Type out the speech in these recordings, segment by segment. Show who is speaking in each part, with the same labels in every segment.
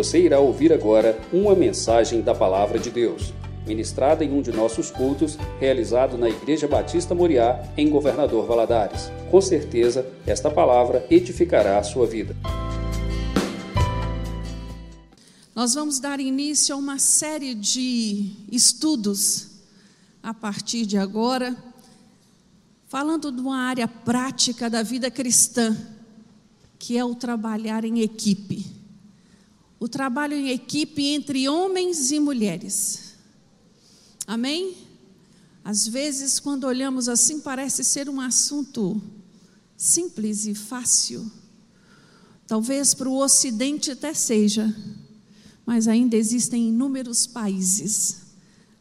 Speaker 1: Você irá ouvir agora uma mensagem da Palavra de Deus, ministrada em um de nossos cultos, realizado na Igreja Batista Moriá, em Governador Valadares. Com certeza, esta palavra edificará a sua vida.
Speaker 2: Nós vamos dar início a uma série de estudos a partir de agora, falando de uma área prática da vida cristã, que é o trabalhar em equipe. O trabalho em equipe entre homens e mulheres. Amém? Às vezes, quando olhamos assim, parece ser um assunto simples e fácil. Talvez para o Ocidente até seja mas ainda existem inúmeros países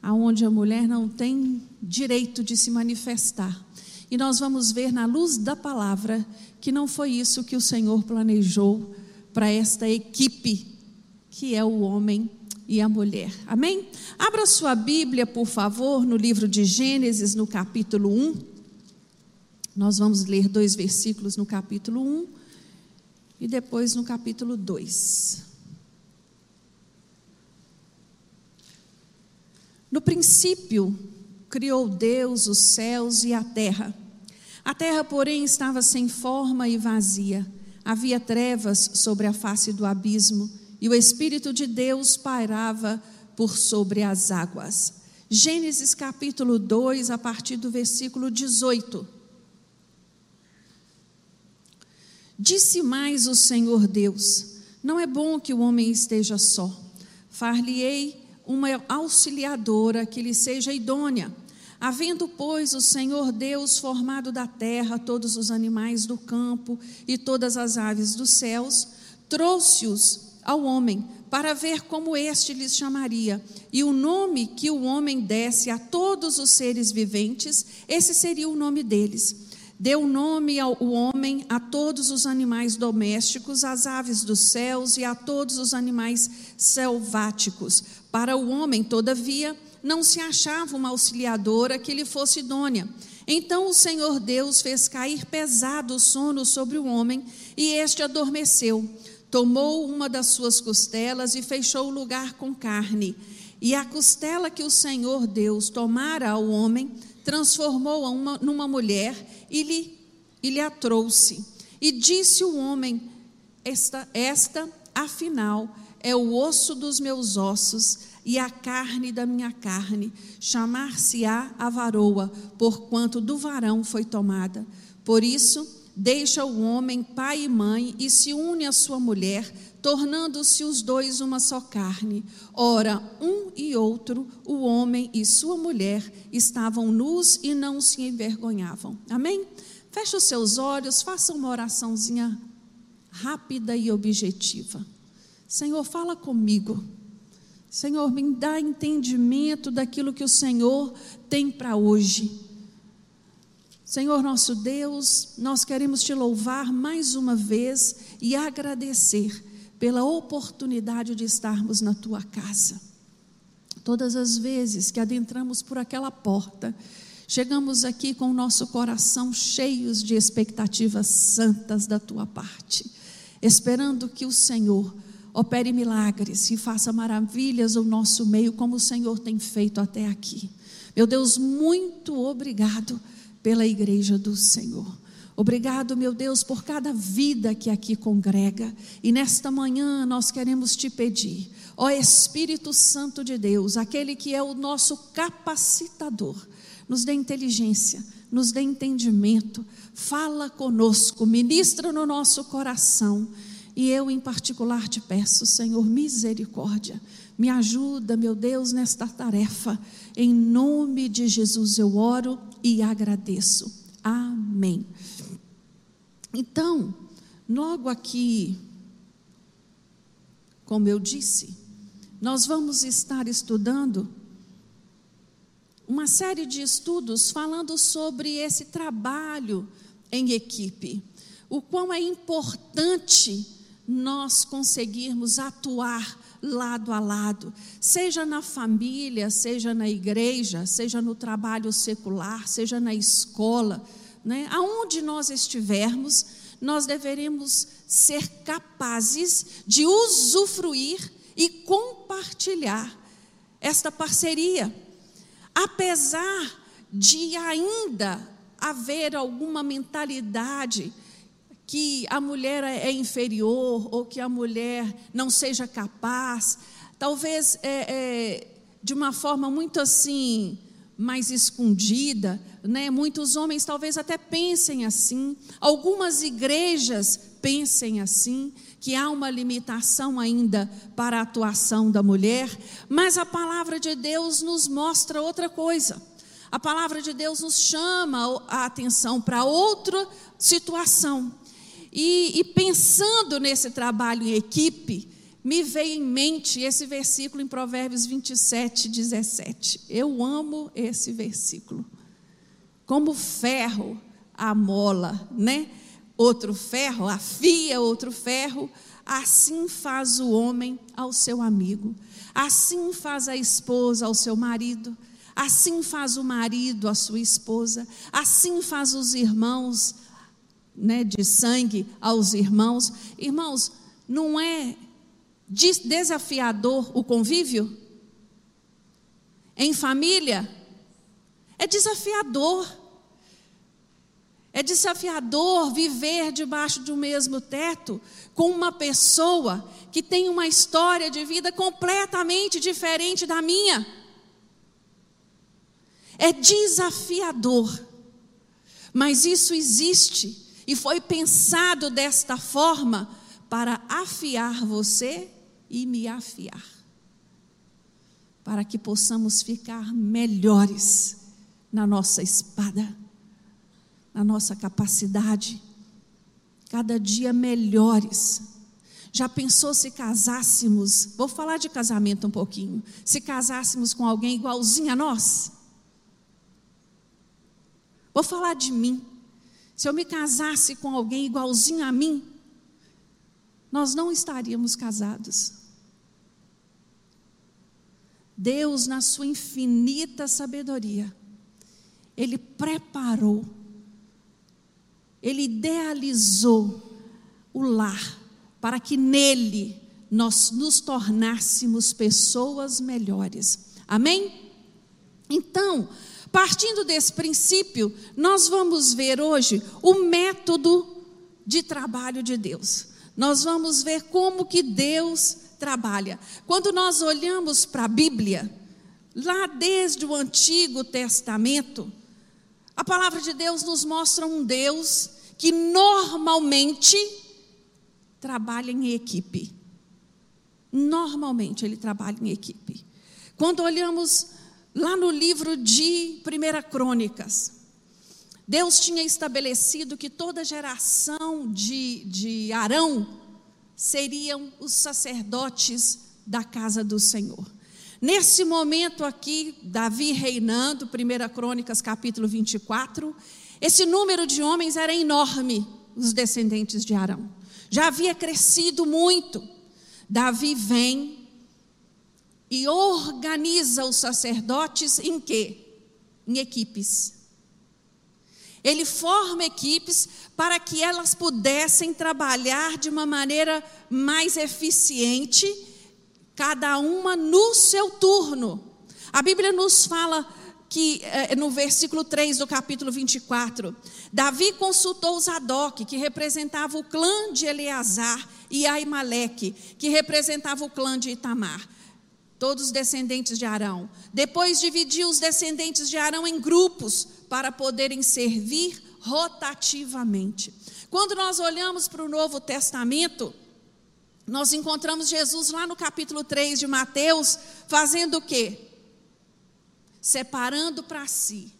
Speaker 2: onde a mulher não tem direito de se manifestar. E nós vamos ver na luz da palavra que não foi isso que o Senhor planejou para esta equipe, que é o homem e a mulher. Amém? Abra sua Bíblia, por favor, no livro de Gênesis, no capítulo 1. Nós vamos ler dois versículos no capítulo 1 e depois no capítulo 2. No princípio, criou Deus os céus e a terra. A terra, porém, estava sem forma e vazia. Havia trevas sobre a face do abismo, e o Espírito de Deus pairava por sobre as águas. Gênesis capítulo 2, a partir do versículo 18. Disse mais o Senhor Deus: Não é bom que o homem esteja só. Far-lhe-ei uma auxiliadora que lhe seja idônea. Havendo, pois, o Senhor Deus formado da terra todos os animais do campo e todas as aves dos céus, trouxe-os ao homem para ver como este lhes chamaria. E o nome que o homem desse a todos os seres viventes, esse seria o nome deles. Deu nome ao homem a todos os animais domésticos, às aves dos céus e a todos os animais selváticos. Para o homem, todavia, não se achava uma auxiliadora que lhe fosse idônea. Então o Senhor Deus fez cair pesado o sono sobre o homem, e este adormeceu. Tomou uma das suas costelas e fechou o lugar com carne. E a costela que o Senhor Deus tomara ao homem, transformou-a numa mulher e lhe, e lhe a trouxe. E disse o homem: esta, esta, afinal, é o osso dos meus ossos e a carne da minha carne. Chamar-se-á a varoa, porquanto do varão foi tomada. Por isso, deixa o homem pai e mãe e se une à sua mulher, tornando-se os dois uma só carne. Ora, um e outro, o homem e sua mulher, estavam nus e não se envergonhavam. Amém? Feche os seus olhos, faça uma oraçãozinha rápida e objetiva. Senhor, fala comigo. Senhor, me dá entendimento daquilo que o Senhor tem para hoje. Senhor nosso Deus, nós queremos te louvar mais uma vez e agradecer pela oportunidade de estarmos na tua casa. Todas as vezes que adentramos por aquela porta, chegamos aqui com o nosso coração cheios de expectativas santas da tua parte, esperando que o Senhor opere milagres e faça maravilhas no nosso meio, como o Senhor tem feito até aqui. Meu Deus, muito obrigado pela igreja do Senhor. Obrigado, meu Deus, por cada vida que aqui congrega. E nesta manhã nós queremos te pedir, ó Espírito Santo de Deus, aquele que é o nosso capacitador, nos dê inteligência, nos dê entendimento, fala conosco, ministra no nosso coração. E eu, em particular, te peço, Senhor, misericórdia. Me ajuda, meu Deus, nesta tarefa. Em nome de Jesus eu oro e agradeço. Amém. Então, logo aqui, como eu disse, nós vamos estar estudando uma série de estudos falando sobre esse trabalho em equipe, o quão é importante nós conseguirmos atuar lado a lado, seja na família, seja na igreja, seja no trabalho secular, seja na escola, né? aonde nós estivermos, nós deveremos ser capazes de usufruir e compartilhar esta parceria. Apesar de ainda haver alguma mentalidade que a mulher é inferior ou que a mulher não seja capaz, talvez é, é, de uma forma muito assim mais escondida, né? Muitos homens talvez até pensem assim, algumas igrejas pensem assim, que há uma limitação ainda para a atuação da mulher, mas a palavra de Deus nos mostra outra coisa. A palavra de Deus nos chama a atenção para outra situação. E, e pensando nesse trabalho em equipe, me veio em mente esse versículo em Provérbios 27, 17. Eu amo esse versículo. Como ferro amola, né? Outro ferro afia outro ferro, assim faz o homem ao seu amigo, assim faz a esposa ao seu marido, assim faz o marido à sua esposa, assim faz os irmãos né, de sangue aos irmãos. Irmãos, não é desafiador o convívio? Em família? É desafiador. É desafiador viver debaixo de um mesmo teto com uma pessoa que tem uma história de vida completamente diferente da minha. É desafiador, mas isso existe e foi pensado desta forma para afiar você e me afiar, para que possamos ficar melhores na nossa espada, na nossa capacidade, cada dia melhores. Já pensou se casássemos? Vou falar de casamento um pouquinho. Se casássemos com alguém igualzinho a nós? Vou falar de mim. Se eu me casasse com alguém igualzinho a mim, nós não estaríamos casados. Deus, na sua infinita sabedoria, Ele preparou, Ele idealizou o lar para que nele nós nos tornássemos pessoas melhores. Amém? Então, partindo desse princípio, nós vamos ver hoje o método de trabalho de Deus. Nós vamos ver como que Deus trabalha. Quando nós olhamos para a Bíblia, lá desde o Antigo Testamento, a palavra de Deus nos mostra um Deus que normalmente trabalha em equipe. Normalmente ele trabalha em equipe. Quando olhamos lá no livro de Primeira Crônicas, Deus tinha estabelecido que toda geração de, de Arão seriam os sacerdotes da casa do Senhor. Nesse momento aqui, Davi reinando, 1 Crônicas capítulo 24, esse número de homens era enorme, os descendentes de Arão. Já havia crescido muito. Davi vem e organiza os sacerdotes em quê? Em equipes. Ele forma equipes para que elas pudessem trabalhar de uma maneira mais eficiente, cada uma no seu turno. A Bíblia nos fala que eh, no versículo 3 do capítulo 24, Davi consultou Zadok, que representava o clã de Eleazar, e Aimaleque, que representava o clã de Itamar todos os descendentes de Arão. Depois dividiu os descendentes de Arão em grupos para poderem servir rotativamente. Quando nós olhamos para o Novo Testamento, nós encontramos Jesus lá no capítulo 3 de Mateus, fazendo o quê? Separando para si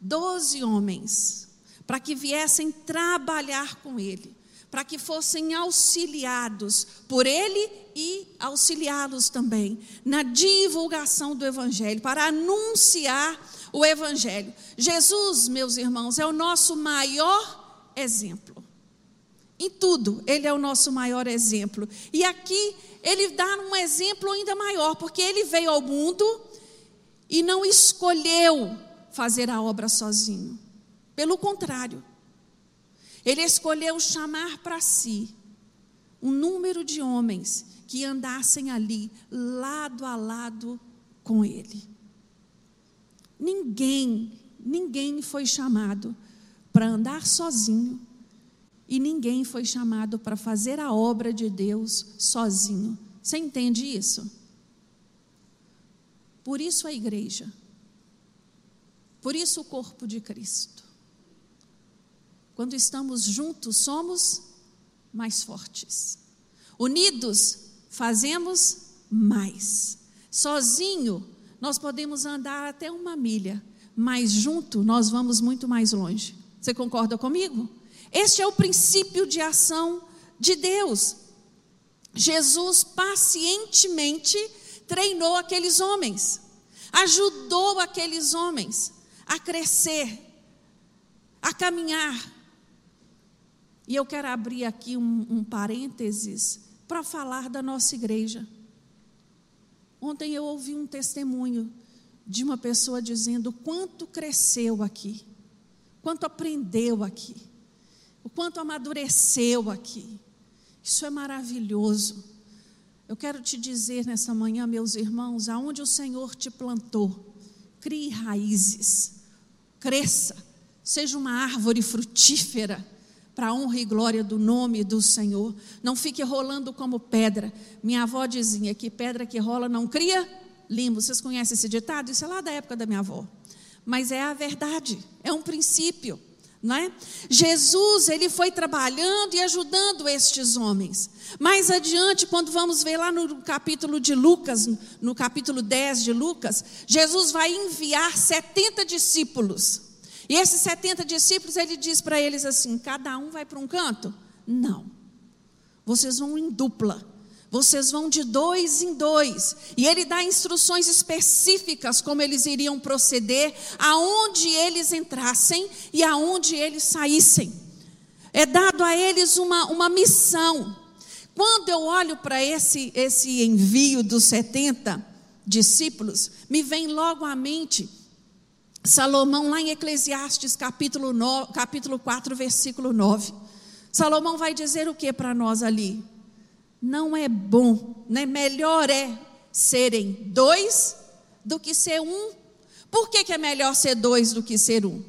Speaker 2: doze homens, para que viessem trabalhar com ele para que fossem auxiliados por ele e auxiliá-los também na divulgação do Evangelho, para anunciar o Evangelho. Jesus, meus irmãos, é o nosso maior exemplo. Em tudo, ele é o nosso maior exemplo. E aqui ele dá um exemplo ainda maior, porque ele veio ao mundo e não escolheu fazer a obra sozinho. Pelo contrário, Ele escolheu chamar para si um número de homens que andassem ali, lado a lado com ele. Ninguém, ninguém foi chamado para andar sozinho e ninguém foi chamado para fazer a obra de Deus sozinho. Você entende isso? Por isso a igreja. Por isso o corpo de Cristo. Quando estamos juntos, somos mais fortes. Unidos, fazemos mais. Sozinho, nós podemos andar até uma milha, mas junto nós vamos muito mais longe. Você concorda comigo? Este é o princípio de ação de Deus. Jesus pacientemente treinou aqueles homens, ajudou aqueles homens a crescer, a caminhar. E eu quero abrir aqui um, um parênteses para falar da nossa igreja. Ontem eu ouvi um testemunho de uma pessoa dizendo quanto cresceu aqui, quanto aprendeu aqui, o quanto amadureceu aqui. Isso é maravilhoso. Eu quero te dizer nessa manhã, meus irmãos, aonde o Senhor te plantou, crie raízes, cresça, seja uma árvore frutífera para a honra e glória do nome do Senhor. Não fique rolando como pedra. Minha avó dizia que pedra que rola não cria limbo. Vocês conhecem esse ditado? Isso é lá da época da minha avó. Mas é a verdade, é um princípio. Não é? Jesus ele foi trabalhando e ajudando estes homens. Mais adiante, quando vamos ver lá no capítulo de Lucas, no capítulo 10 de Lucas, Jesus vai enviar 70 discípulos. E esses 70 discípulos, ele diz para eles assim: cada um vai para um canto? Não. Vocês vão em dupla. Vocês vão de dois em dois. E ele dá instruções específicas como eles iriam proceder, aonde eles entrassem e aonde eles saíssem. É dado a eles uma, uma missão. Quando eu olho para esse, esse envio dos 70 discípulos, me vem logo à mente Salomão, lá em Eclesiastes, capítulo, 9, capítulo 4, versículo 9. Salomão vai dizer o que para nós ali? Não é bom, né? melhor é serem dois do que ser um. Por que, que é melhor ser dois do que ser um?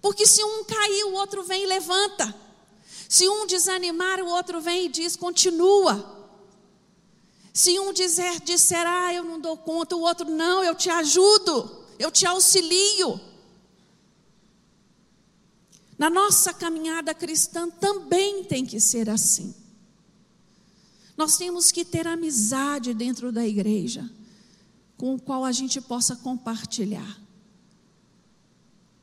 Speaker 2: Porque se um cair, o outro vem e levanta. Se um desanimar, o outro vem e diz: continua. Se um dizer, disser, ah, eu não dou conta, o outro, não, eu te ajudo eu te auxilio. Na nossa caminhada cristã também tem que ser assim. Nós temos que ter amizade dentro da igreja, com o qual a gente possa compartilhar,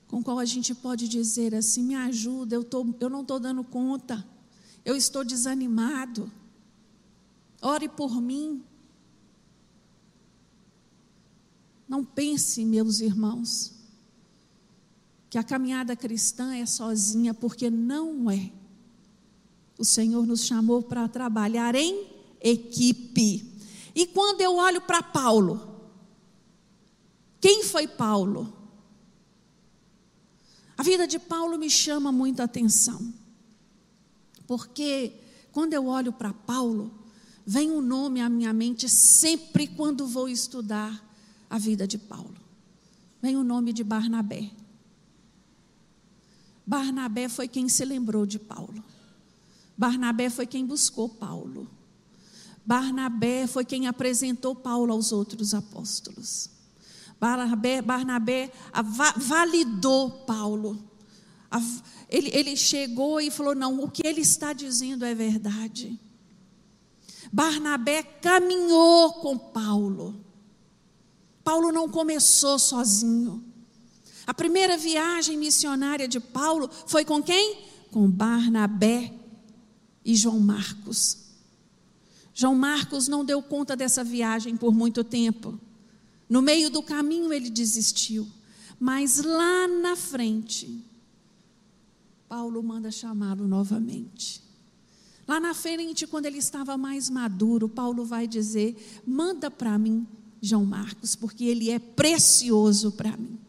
Speaker 2: com o qual a gente pode dizer assim: me ajuda, eu, tô, eu não estou dando conta, eu estou desanimado, ore por mim. Não pense, meus irmãos, que a caminhada cristã é sozinha, porque não é. O Senhor nos chamou para trabalhar em equipe. E quando eu olho para Paulo, quem foi Paulo? A vida de Paulo me chama muita atenção, porque quando eu olho para Paulo, vem um nome à minha mente sempre quando vou estudar a vida de Paulo. Vem o nome de Barnabé. Barnabé foi quem se lembrou de Paulo. Barnabé foi quem buscou Paulo. Barnabé foi quem apresentou Paulo aos outros apóstolos. Barnabé, Barnabé validou Paulo. Ele, ele chegou e falou: não, o que ele está dizendo é verdade. Barnabé caminhou com Paulo. Paulo não começou sozinho. A primeira viagem missionária de Paulo foi com quem? Com Barnabé e João Marcos. João Marcos não deu conta dessa viagem por muito tempo. No meio do caminho ele desistiu. Mas lá na frente, Paulo manda chamá-lo novamente. Lá na frente, quando ele estava mais maduro, Paulo vai dizer: manda para mim João Marcos, porque ele é precioso para mim.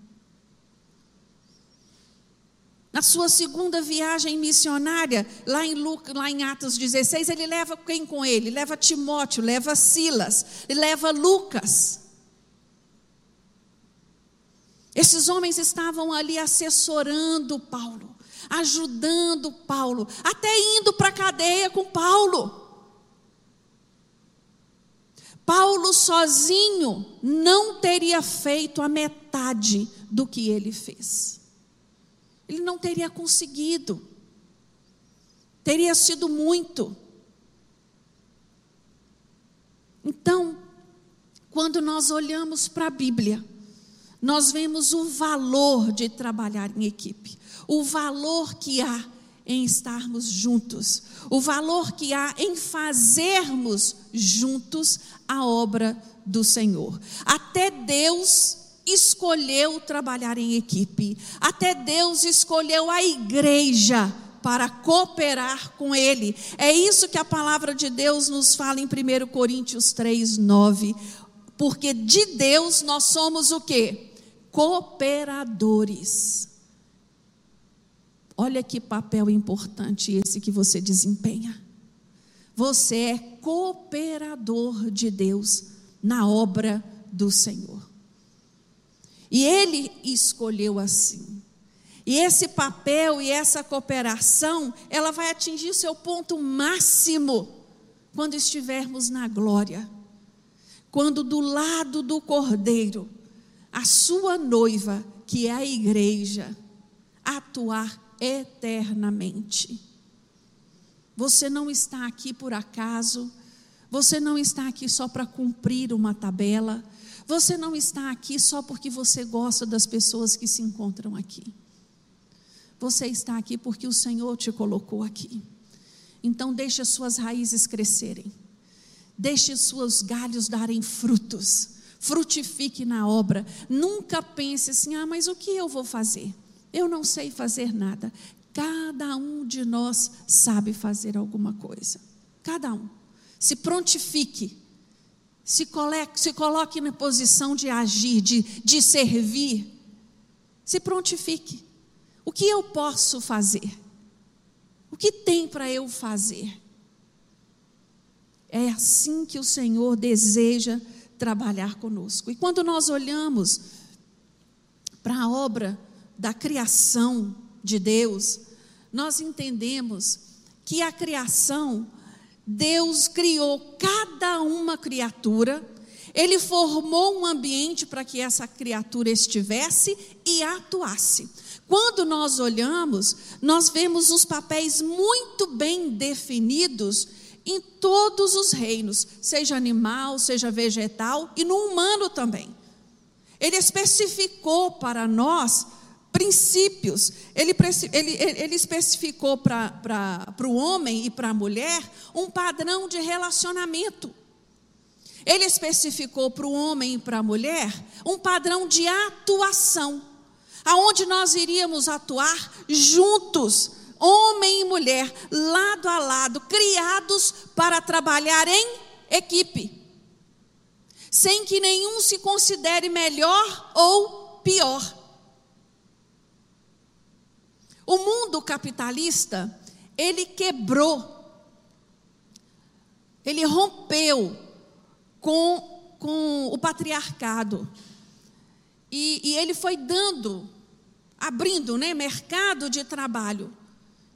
Speaker 2: Na sua segunda viagem missionária, lá em, lá em Atos 16, ele leva quem com ele? Leva Timóteo, leva Silas, leva Lucas. Esses homens estavam ali assessorando Paulo, ajudando Paulo, até indo para a cadeia com Paulo. Paulo sozinho não teria feito a metade do que ele fez. Ele não teria conseguido. Teria sido muito. Então, quando nós olhamos para a Bíblia, nós vemos o valor de trabalhar em equipe, o valor que há em estarmos juntos, o valor que há em fazermos juntos a obra do Senhor. Até Deus escolheu trabalhar em equipe, até Deus escolheu a igreja para cooperar com Ele. É isso que a palavra de Deus nos fala em 1 Coríntios 3, 9. Porque de Deus nós somos o que? Cooperadores. Olha que papel importante esse que você desempenha. Você é cooperador de Deus na obra do Senhor. E Ele escolheu assim. E esse papel e essa cooperação, ela vai atingir seu ponto máximo quando estivermos na glória. Quando do lado do Cordeiro, a sua noiva, que é a igreja, atuar eternamente. Você não está aqui por acaso, você não está aqui só para cumprir uma tabela, você não está aqui só porque você gosta das pessoas que se encontram aqui. Você está aqui porque o Senhor te colocou aqui. Então, deixe as suas raízes crescerem, deixe os seus galhos darem frutos, frutifique na obra. Nunca pense assim: ah, mas o que eu vou fazer? Eu não sei fazer nada. Cada um de nós sabe fazer alguma coisa. Cada um. Se prontifique. Se coloque, se coloque na posição de agir, de, de servir. Se prontifique. O que eu posso fazer? O que tem para eu fazer? É assim que o Senhor deseja trabalhar conosco. E quando nós olhamos para a obra da criação de Deus, nós entendemos que a criação, Deus criou cada uma criatura, Ele formou um ambiente para que essa criatura estivesse e atuasse. Quando nós olhamos, nós vemos os papéis muito bem definidos em todos os reinos, seja animal, seja vegetal e no humano também. Ele especificou para nós princípios. Ele, ele, ele especificou para o homem e para a mulher um padrão de relacionamento. Ele especificou para o homem e para a mulher um padrão de atuação, aonde nós iríamos atuar juntos, homem e mulher, lado a lado, criados para trabalhar em equipe, sem que nenhum se considere melhor ou pior. O mundo capitalista, ele quebrou, ele rompeu com, com o patriarcado. E, e ele foi dando, abrindo né, mercado de trabalho.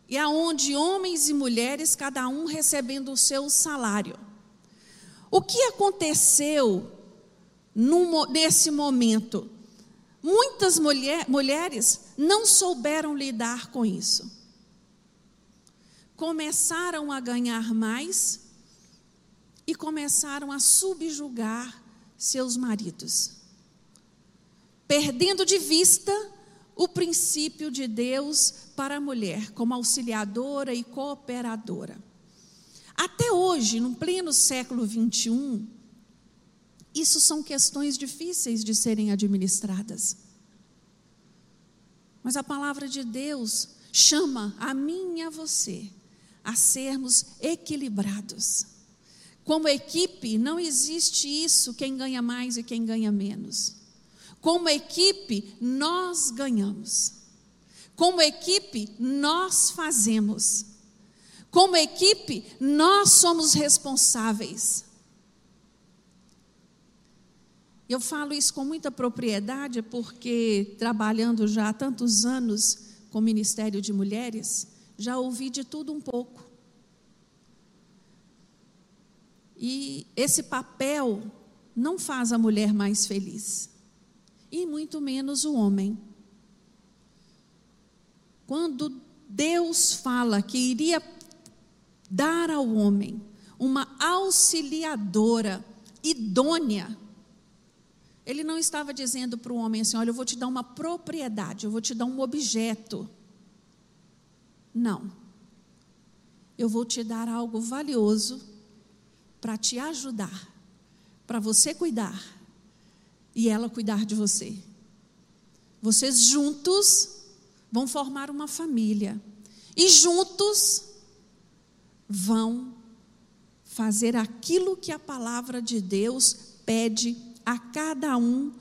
Speaker 2: E aonde homens e mulheres, cada um recebendo o seu salário. O que aconteceu num, nesse momento? Muitas mulher, mulheres não souberam lidar com isso. Começaram a ganhar mais e começaram a subjugar seus maridos, perdendo de vista o princípio de Deus para a mulher como auxiliadora e cooperadora. Até hoje, no pleno século 21, isso são questões difíceis de serem administradas. Mas a palavra de Deus chama a mim e a você a sermos equilibrados. Como equipe, não existe isso, quem ganha mais e quem ganha menos. Como equipe, nós ganhamos. Como equipe, nós fazemos. Como equipe, nós somos responsáveis. Eu falo isso com muita propriedade porque, trabalhando já há tantos anos com o Ministério de Mulheres, já ouvi de tudo um pouco. E esse papel não faz a mulher mais feliz, e muito menos o homem. Quando Deus fala que iria dar ao homem uma auxiliadora idônea, ele não estava dizendo para o homem assim: olha, eu vou te dar uma propriedade, eu vou te dar um objeto. Não. Eu vou te dar algo valioso para te ajudar, para você cuidar e ela cuidar de você. Vocês juntos vão formar uma família e juntos vão fazer aquilo que a palavra de Deus pede a cada um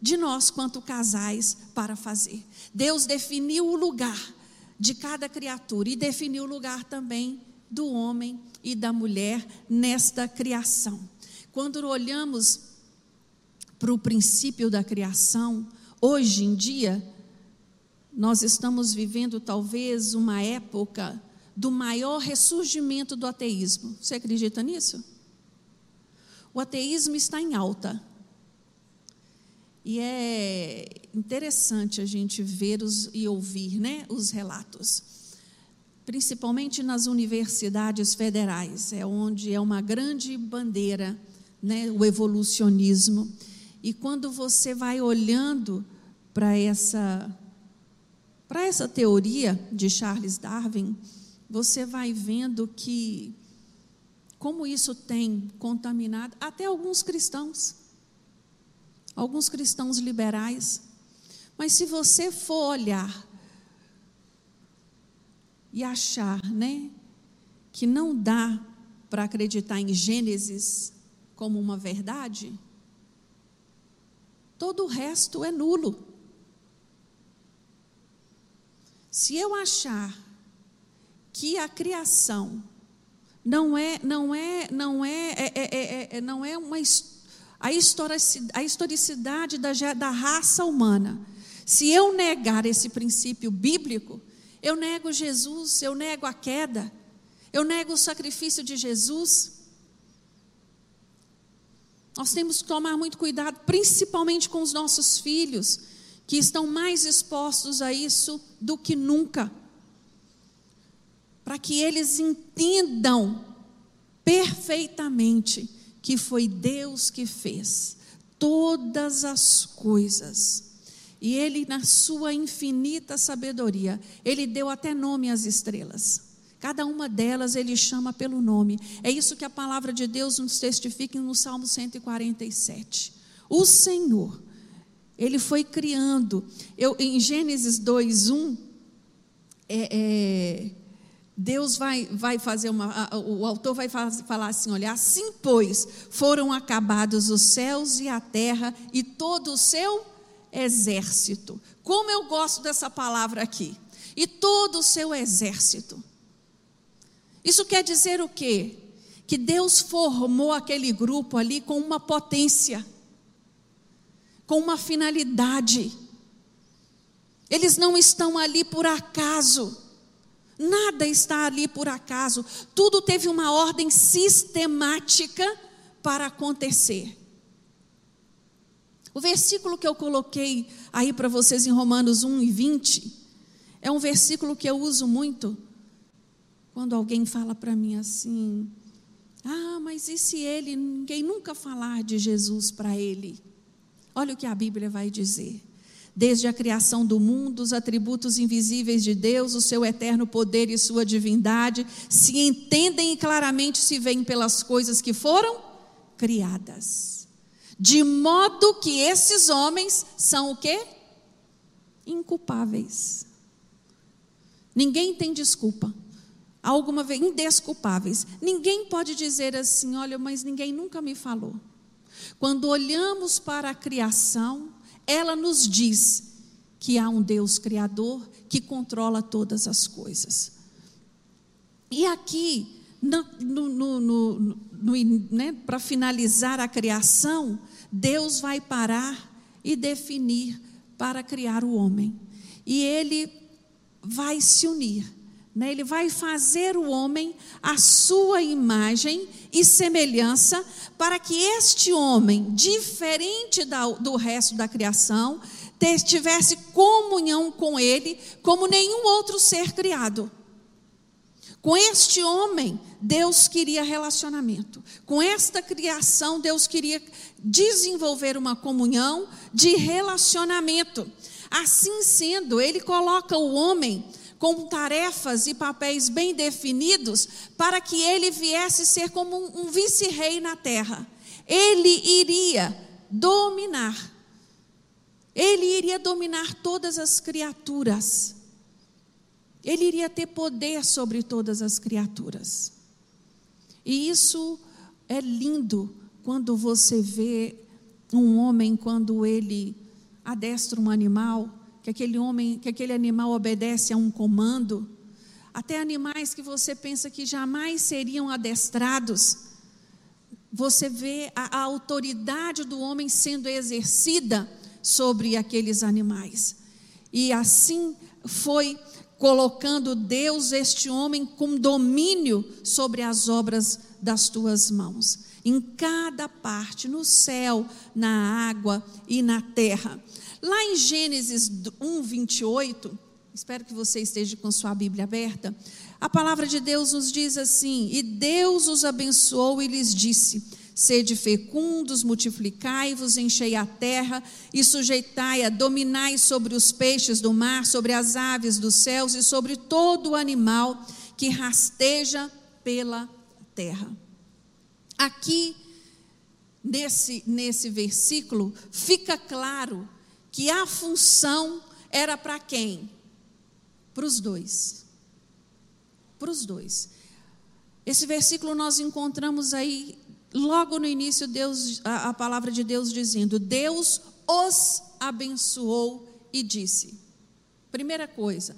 Speaker 2: de nós, quanto casais, para fazer. Deus definiu o lugar de cada criatura e definiu o lugar também do homem e da mulher nesta criação. Quando olhamos para o princípio da criação, hoje em dia, nós estamos vivendo talvez uma época do maior ressurgimento do ateísmo. Você acredita nisso? O ateísmo está em alta. E é interessante a gente ver os, e ouvir né, os relatos. Principalmente nas universidades federais, é onde é uma grande bandeira né, o evolucionismo. E quando você vai olhando para essa para essa teoria de Charles Darwin, você vai vendo que como isso tem contaminado até alguns cristãos, alguns cristãos liberais. Mas se você for olhar e achar, né, que não dá para acreditar em Gênesis como uma verdade, todo o resto é nulo. Se eu achar que a criação não é não é não é, é, é, é não é uma a historicidade, a historicidade da, da raça humana. Se eu negar esse princípio bíblico, eu nego Jesus, eu nego a queda, eu nego o sacrifício de Jesus. Nós temos que tomar muito cuidado, principalmente com os nossos filhos, que estão mais expostos a isso do que nunca, para que eles entendam perfeitamente que foi Deus que fez todas as coisas. E Ele, na sua infinita sabedoria, Ele deu até nome às estrelas. Cada uma delas Ele chama pelo nome. É isso que a palavra de Deus nos testifica no Salmo 147. O Senhor ele foi criando. Eu, em Gênesis 2, 1, é, é, Deus vai, vai fazer uma. O autor vai falar assim: olha, assim, pois, foram acabados os céus e a terra e todo o seu exército. Como eu gosto dessa palavra aqui. E todo o seu exército. Isso quer dizer o quê? Que Deus formou aquele grupo ali com uma potência com uma finalidade. Eles não estão ali por acaso. Nada está ali por acaso. Tudo teve uma ordem sistemática para acontecer. O versículo que eu coloquei aí para vocês em Romanos 1 e 20 é um versículo que eu uso muito quando alguém fala para mim assim: Ah, mas e se ele, ninguém nunca falar de Jesus para ele? Olha o que a Bíblia vai dizer. Desde a criação do mundo, os atributos invisíveis de Deus, o seu eterno poder e sua divindade, se entendem e claramente se veem pelas coisas que foram criadas. De modo que esses homens são o quê? Inculpáveis. Ninguém tem desculpa. Alguma vez indesculpáveis. Ninguém pode dizer assim: olha, mas ninguém nunca me falou. Quando olhamos para a criação, ela nos diz que há um Deus criador que controla todas as coisas. E aqui, né, para finalizar a criação, Deus vai parar e definir para criar o homem. E ele vai se unir. Né? Ele vai fazer o homem a sua imagem e semelhança, para que este homem, diferente da, do resto da criação, tivesse comunhão com ele, como nenhum outro ser criado. Com este homem, Deus queria relacionamento. Com esta criação, Deus queria desenvolver uma comunhão de relacionamento. Assim sendo, ele coloca o homem com tarefas e papéis bem definidos para que ele viesse ser como um, um vice-rei na terra. Ele iria dominar. Ele iria dominar todas as criaturas. Ele iria ter poder sobre todas as criaturas. E isso é lindo quando você vê um homem quando ele adestra um animal, que aquele homem, que aquele animal obedece a um comando, até animais que você pensa que jamais seriam adestrados, você vê a, a autoridade do homem sendo exercida sobre aqueles animais. E assim foi colocando Deus este homem com domínio sobre as obras das tuas mãos, em cada parte, no céu, na água e na terra. Lá em Gênesis 1, 28, espero que você esteja com sua Bíblia aberta, a palavra de Deus nos diz assim: E Deus os abençoou e lhes disse: Sede fecundos, multiplicai-vos, enchei a terra e sujeitai-a, dominai sobre os peixes do mar, sobre as aves dos céus e sobre todo o animal que rasteja pela terra. Aqui, nesse, nesse versículo, fica claro que a função era para quem? Para os dois. Para os dois. Esse versículo nós encontramos aí, logo no início, Deus, a, a palavra de Deus dizendo: Deus os abençoou e disse. Primeira coisa,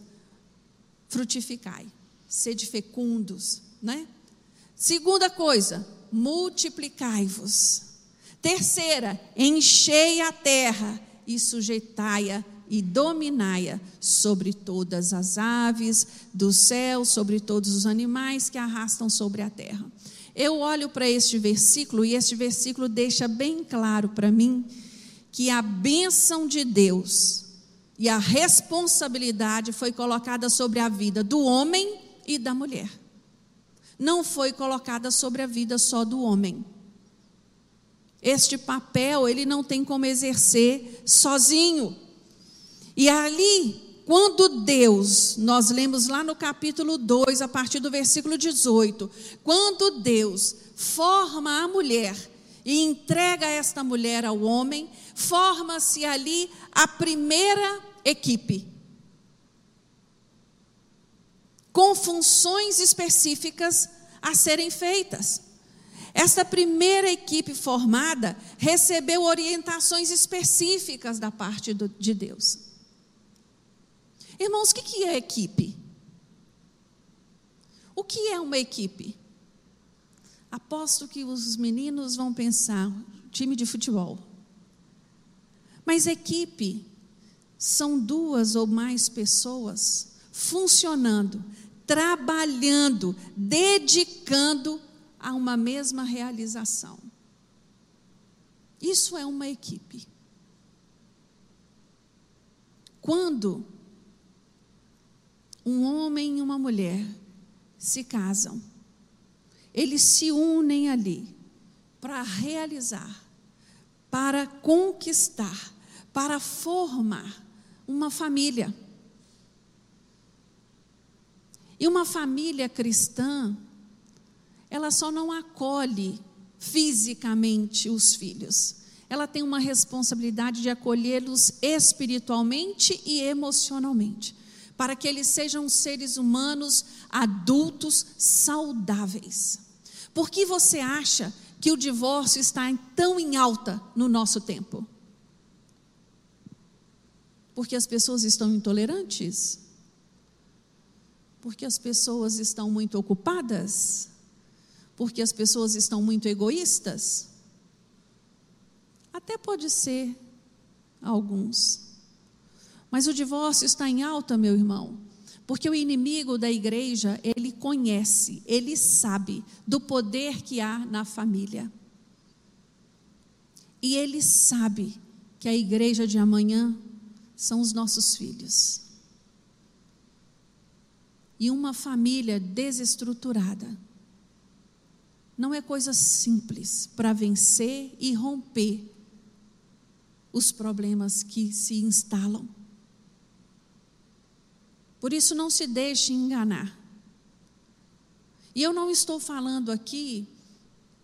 Speaker 2: frutificai, sede fecundos, né? Segunda coisa, multiplicai-vos. Terceira, enchei a terra e sujeitai-a e dominai-a sobre todas as aves do céu, sobre todos os animais que arrastam sobre a terra. Eu olho para este versículo e este versículo deixa bem claro para mim que a bênção de Deus e a responsabilidade foi colocada sobre a vida do homem e da mulher. Não foi colocada sobre a vida só do homem. Este papel ele não tem como exercer sozinho. E ali, quando Deus, nós lemos lá no capítulo 2, a partir do versículo 18, quando Deus forma a mulher e entrega esta mulher ao homem, forma-se ali a primeira equipe. Com funções específicas a serem feitas. Esta primeira equipe formada recebeu orientações específicas da parte do, de Deus. Irmãos, o que é equipe? O que é uma equipe? Aposto que os meninos vão pensar: time de futebol. Mas equipe são duas ou mais pessoas funcionando, trabalhando, dedicando a uma mesma realização. Isso é uma equipe. Quando um homem e uma mulher se casam, eles se unem ali para realizar, para conquistar, para formar uma família. E uma família cristã ela só não acolhe fisicamente os filhos. Ela tem uma responsabilidade de acolhê-los espiritualmente e emocionalmente, para que eles sejam seres humanos adultos saudáveis. Por que você acha que o divórcio está tão em alta no nosso tempo? Porque as pessoas estão intolerantes? Porque as pessoas estão muito ocupadas? Porque as pessoas estão muito egoístas? Até pode ser alguns. Mas o divórcio está em alta, meu irmão. Porque o inimigo da igreja, ele conhece, ele sabe do poder que há na família. E ele sabe que a igreja de amanhã são os nossos filhos. E uma família desestruturada não é coisa simples para vencer e romper os problemas que se instalam. Por isso, não se deixe enganar. E eu não estou falando aqui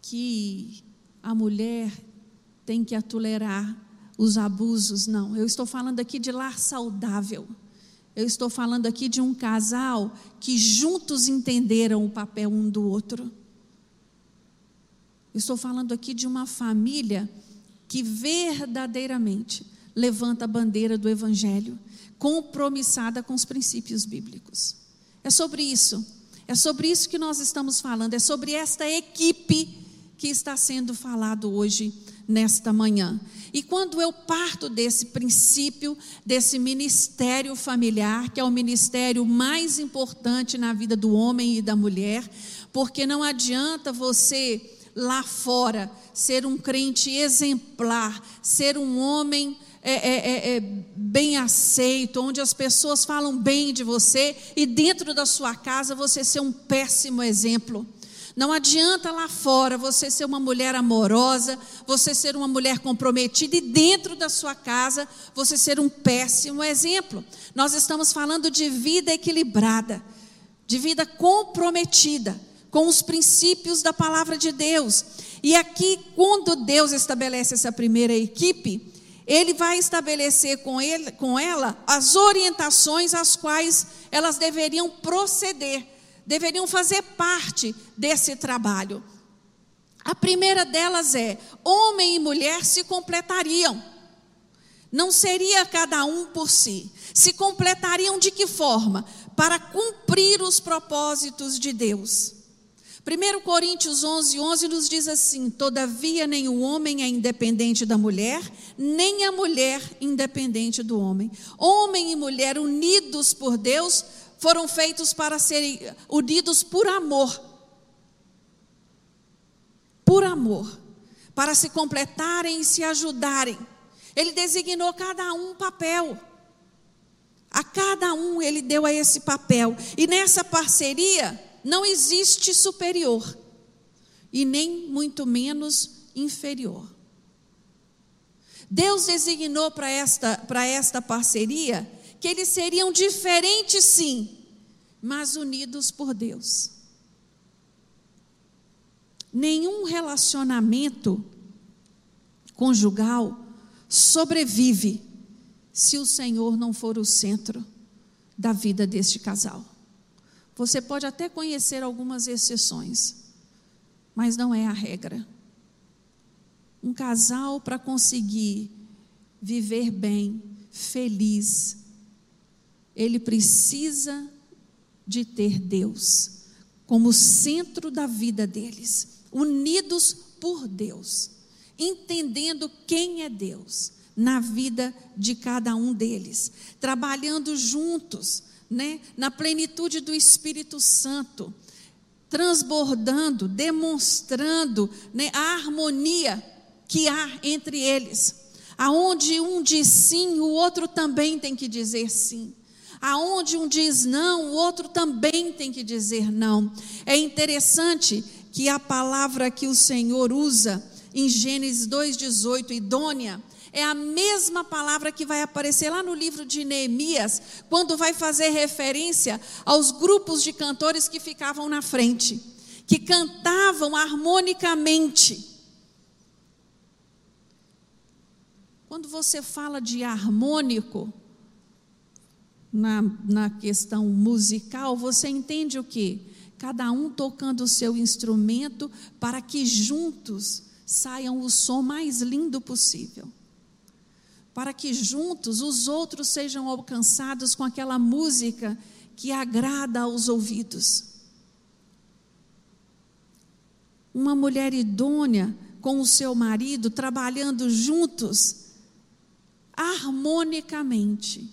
Speaker 2: que a mulher tem que atolerar os abusos, não. Eu estou falando aqui de lar saudável. Eu estou falando aqui de um casal que juntos entenderam o papel um do outro. Estou falando aqui de uma família que verdadeiramente levanta a bandeira do Evangelho, compromissada com os princípios bíblicos. É sobre isso. É sobre isso que nós estamos falando. É sobre esta equipe que está sendo falado hoje nesta manhã. E quando eu parto desse princípio, desse ministério familiar, que é o ministério mais importante na vida do homem e da mulher, porque não adianta você lá fora ser um crente exemplar, ser um homem é, é, é, é, bem aceito, onde as pessoas falam bem de você, e dentro da sua casa você ser um péssimo exemplo. Não adianta lá fora você ser uma mulher amorosa, você ser uma mulher comprometida e dentro da sua casa você ser um péssimo exemplo. Nós estamos falando de vida equilibrada, de vida comprometida com os princípios da palavra de Deus. E aqui, quando Deus estabelece essa primeira equipe, ele vai estabelecer com, ele, com ela as orientações às quais elas deveriam proceder deveriam fazer parte desse trabalho. A primeira delas é: homem e mulher se completariam. Não seria cada um por si. Se completariam de que forma? Para cumprir os propósitos de Deus. 1 Coríntios 11, 11 nos diz assim: Todavia, nem o homem é independente da mulher, nem a mulher independente do homem. Homem e mulher unidos por Deus foram feitos para serem unidos por amor. Por amor. Para se completarem e se ajudarem. Ele designou cada um um papel. A cada um ele deu a esse papel. E nessa parceria não existe superior. E nem muito menos inferior. Deus designou para esta, para esta parceria que eles seriam diferentes, sim, mas unidos por Deus. Nenhum relacionamento conjugal sobrevive se o Senhor não for o centro da vida deste casal. Você pode até conhecer algumas exceções, mas não é a regra. Um casal para conseguir viver bem, feliz, ele precisa de ter Deus como centro da vida deles, unidos por Deus, entendendo quem é Deus na vida de cada um deles, trabalhando juntos, né, na plenitude do Espírito Santo, transbordando, demonstrando né, a harmonia que há entre eles. Aonde um diz sim, o outro também tem que dizer sim. Aonde um diz não, o outro também tem que dizer não. É interessante que a palavra que o Senhor usa em Gênesis 2,18, idônea, é a mesma palavra que vai aparecer lá no livro de Neemias, quando vai fazer referência aos grupos de cantores que ficavam na frente, que cantavam harmonicamente. Quando você fala de harmônico, na, na questão musical, você entende o que? Cada um tocando o seu instrumento para que juntos saiam o som mais lindo possível. Para que juntos os outros sejam alcançados com aquela música que agrada aos ouvidos. Uma mulher idônea com o seu marido trabalhando juntos, harmonicamente.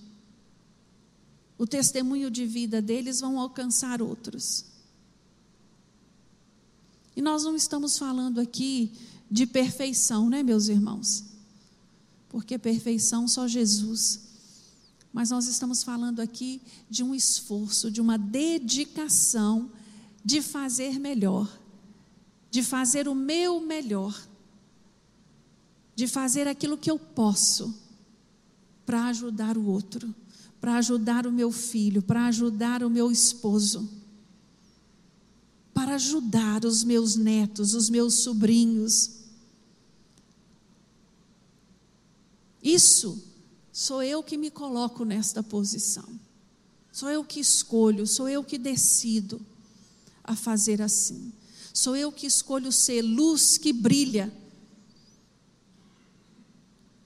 Speaker 2: O testemunho de vida deles vão alcançar outros. E nós não estamos falando aqui de perfeição, né, meus irmãos? Porque perfeição só Jesus. Mas nós estamos falando aqui de um esforço, de uma dedicação de fazer melhor, de fazer o meu melhor, de fazer aquilo que eu posso para ajudar o outro, para ajudar o meu filho, para ajudar o meu esposo para ajudar os meus netos, os meus sobrinhos. Isso sou eu que me coloco nesta posição. Sou eu que escolho, sou eu que decido a fazer assim. Sou eu que escolho ser luz que brilha.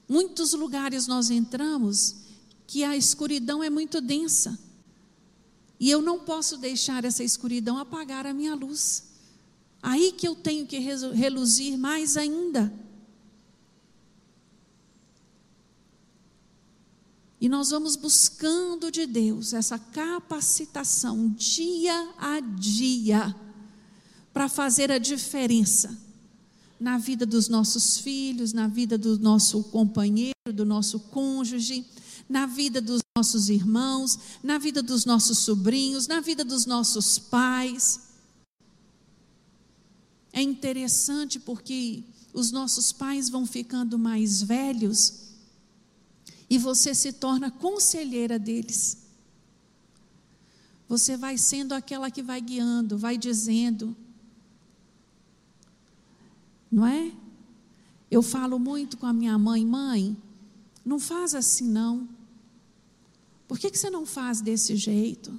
Speaker 2: Muitos lugares nós entramos que a escuridão é muito densa. E eu não posso deixar essa escuridão apagar a minha luz. Aí que eu tenho que reluzir mais ainda. E nós vamos buscando de Deus essa capacitação dia a dia para fazer a diferença na vida dos nossos filhos, na vida do nosso companheiro, do nosso cônjuge, na vida dos nossos irmãos, na vida dos nossos sobrinhos, na vida dos nossos pais. É interessante porque os nossos pais vão ficando mais velhos e você se torna conselheira deles. Você vai sendo aquela que vai guiando, vai dizendo. Não é? Eu falo muito com a minha mãe, mãe, não faz assim não. Por que, que você não faz desse jeito?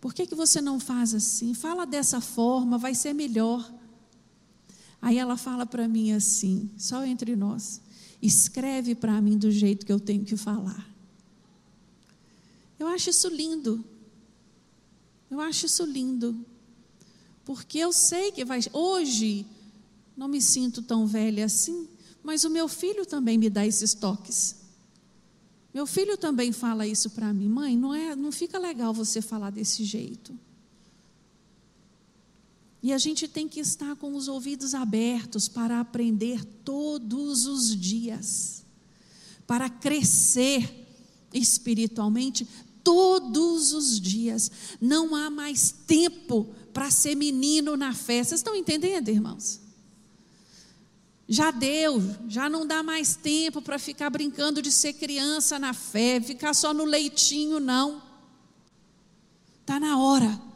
Speaker 2: Por que, que você não faz assim? Fala dessa forma, vai ser melhor. Aí ela fala para mim assim, só entre nós: escreve para mim do jeito que eu tenho que falar. Eu acho isso lindo. Eu acho isso lindo. Porque eu sei que vai. Hoje, não me sinto tão velha assim, mas o meu filho também me dá esses toques. Meu filho também fala isso para mim, mãe, não é, não fica legal você falar desse jeito. E a gente tem que estar com os ouvidos abertos para aprender todos os dias, para crescer espiritualmente todos os dias. Não há mais tempo para ser menino na fé. Vocês estão entendendo, irmãos? Já deu, já não dá mais tempo para ficar brincando de ser criança na fé, ficar só no leitinho, não. Está na hora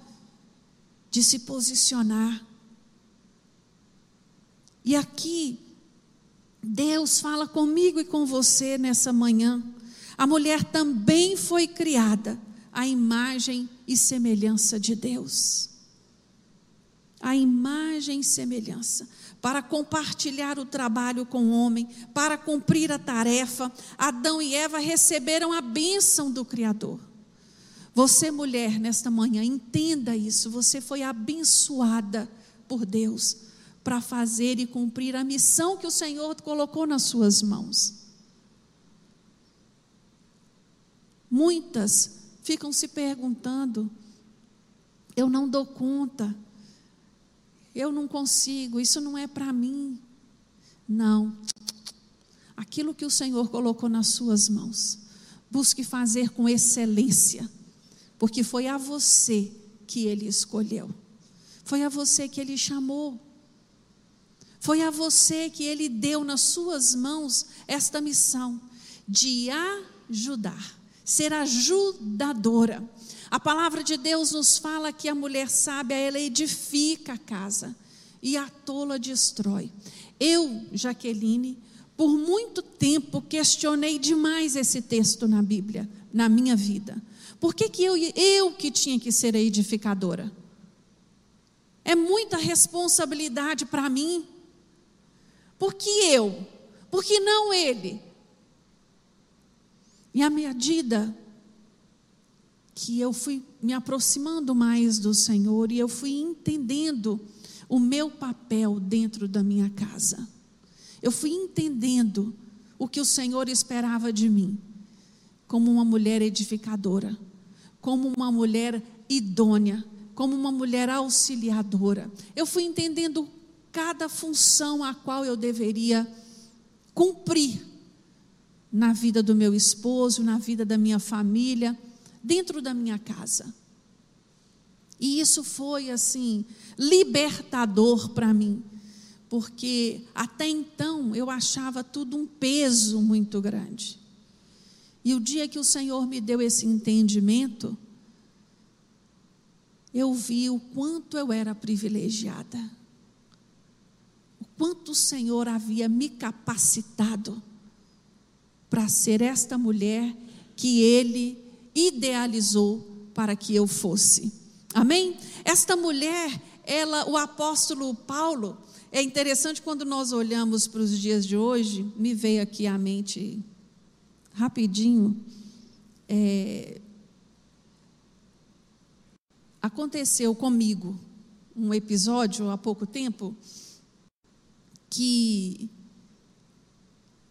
Speaker 2: de se posicionar. E aqui, Deus fala comigo e com você nessa manhã. A mulher também foi criada à imagem e semelhança de Deus. A imagem e semelhança para compartilhar o trabalho com o homem, para cumprir a tarefa, Adão e Eva receberam a bênção do Criador. Você, mulher, nesta manhã, entenda isso. Você foi abençoada por Deus para fazer e cumprir a missão que o Senhor colocou nas suas mãos. Muitas ficam se perguntando: eu não dou conta, eu não consigo, isso não é para mim. Não. Aquilo que o Senhor colocou nas suas mãos, busque fazer com excelência, porque foi a você que Ele escolheu, foi a você que Ele chamou, foi a você que Ele deu nas suas mãos esta missão de ajudar, ser ajudadora a palavra de Deus nos fala que a mulher sábia, ela edifica a casa e a tola destrói. Eu, Jaqueline, por muito tempo questionei demais esse texto na Bíblia, na minha vida. Por que, que eu, eu que tinha que ser a edificadora? É muita responsabilidade para mim. Por que eu? Por que não ele? E à medida que eu fui me aproximando mais do Senhor e eu fui entendendo o meu papel dentro da minha casa. Eu fui entendendo o que o Senhor esperava de mim, como uma mulher edificadora, como uma mulher idônea, como uma mulher auxiliadora. Eu fui entendendo cada função a qual eu deveria cumprir na vida do meu esposo, na vida da minha família, dentro da minha casa. E isso foi assim libertador para mim, porque até então eu achava tudo um peso muito grande. E o dia que o Senhor me deu esse entendimento, eu vi o quanto eu era privilegiada, o quanto o Senhor havia me capacitado para ser esta mulher que Ele idealizou para que eu fosse. Amém? Esta mulher, ela, o apóstolo Paulo, é interessante quando nós olhamos para os dias de hoje, me veio aqui à mente rapidinho. É, aconteceu comigo um episódio há pouco tempo que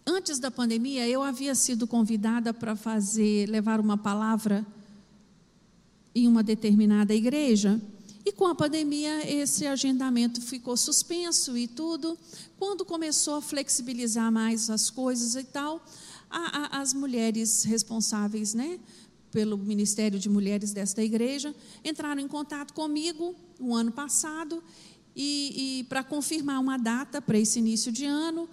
Speaker 2: antes da pandemia eu havia sido convidada para fazer levar uma palavra em uma determinada igreja. E com a pandemia, esse agendamento ficou suspenso e tudo. Quando começou a flexibilizar mais as coisas e tal, a, a, as mulheres responsáveis, né, pelo Ministério de Mulheres desta igreja, entraram em contato comigo o ano passado e, e para confirmar uma data para esse início de ano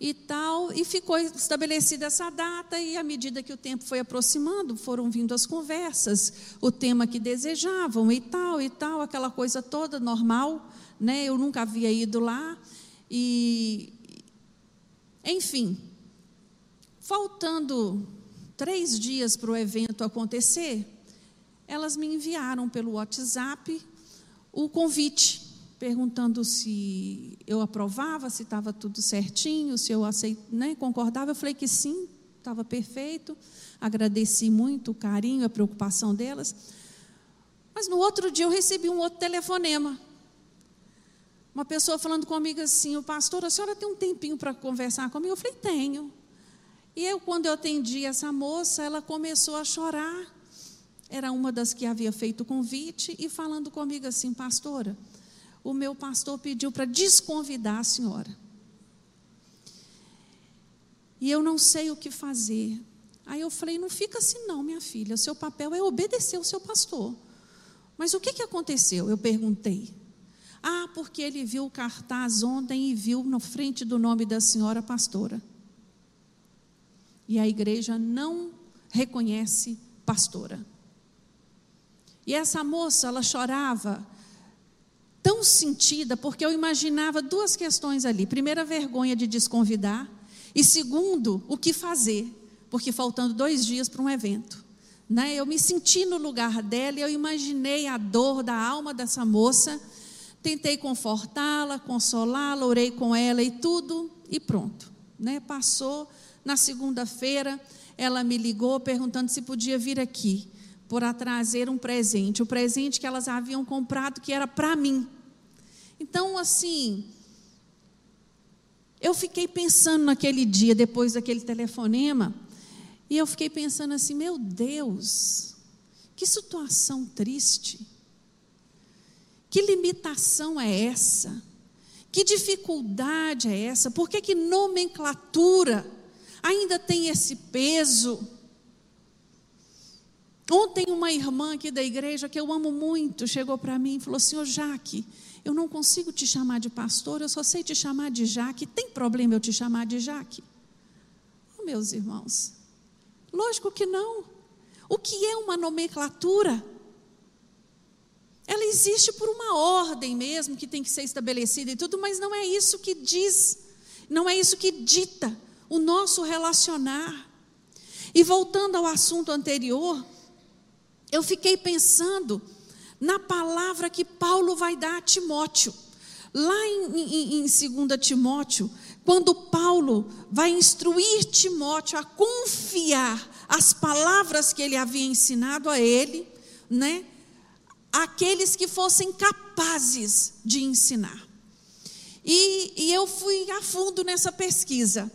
Speaker 2: e tal, e ficou estabelecida essa data, e à medida que o tempo foi aproximando, foram vindo as conversas, o tema que desejavam, e tal, e tal, aquela coisa toda normal, né? Eu nunca havia ido lá, e. Enfim, faltando três dias para o evento acontecer, elas me enviaram pelo WhatsApp o convite perguntando se eu aprovava, se estava tudo certinho, se eu aceit, né, concordava. Eu falei que sim, estava perfeito. Agradeci muito o carinho, a preocupação delas. Mas no outro dia eu recebi um outro telefonema. Uma pessoa falando comigo assim: o pastor, a senhora tem um tempinho para conversar comigo? Eu falei: tenho. E eu, quando eu atendi essa moça, ela começou a chorar. Era uma das que havia feito o convite e falando comigo assim: pastora o meu pastor pediu para desconvidar a senhora. E eu não sei o que fazer. Aí eu falei: não fica assim, não, minha filha. O seu papel é obedecer o seu pastor. Mas o que, que aconteceu? Eu perguntei. Ah, porque ele viu o cartaz ontem e viu na frente do nome da senhora pastora. E a igreja não reconhece pastora. E essa moça, ela chorava tão sentida, porque eu imaginava duas questões ali. Primeira, vergonha de desconvidar. E segundo, o que fazer, porque faltando dois dias para um evento. Né? Eu me senti no lugar dela e eu imaginei a dor da alma dessa moça. Tentei confortá-la, consolá-la, orei com ela e tudo, e pronto. Né? Passou. Na segunda-feira, ela me ligou perguntando se podia vir aqui por trazer um presente, o presente que elas haviam comprado que era para mim. Então, assim, eu fiquei pensando naquele dia, depois daquele telefonema, e eu fiquei pensando assim: meu Deus, que situação triste, que limitação é essa? Que dificuldade é essa? Por que, que nomenclatura ainda tem esse peso? Ontem, uma irmã aqui da igreja, que eu amo muito, chegou para mim e falou: Senhor Jaque, eu não consigo te chamar de pastor, eu só sei te chamar de Jaque. Tem problema eu te chamar de Jaque? Oh, meus irmãos, lógico que não. O que é uma nomenclatura? Ela existe por uma ordem mesmo que tem que ser estabelecida e tudo, mas não é isso que diz, não é isso que dita o nosso relacionar. E voltando ao assunto anterior, eu fiquei pensando na palavra que Paulo vai dar a Timóteo. Lá em, em, em 2 Timóteo, quando Paulo vai instruir Timóteo a confiar as palavras que ele havia ensinado a ele, né? Aqueles que fossem capazes de ensinar. E, e eu fui a fundo nessa pesquisa.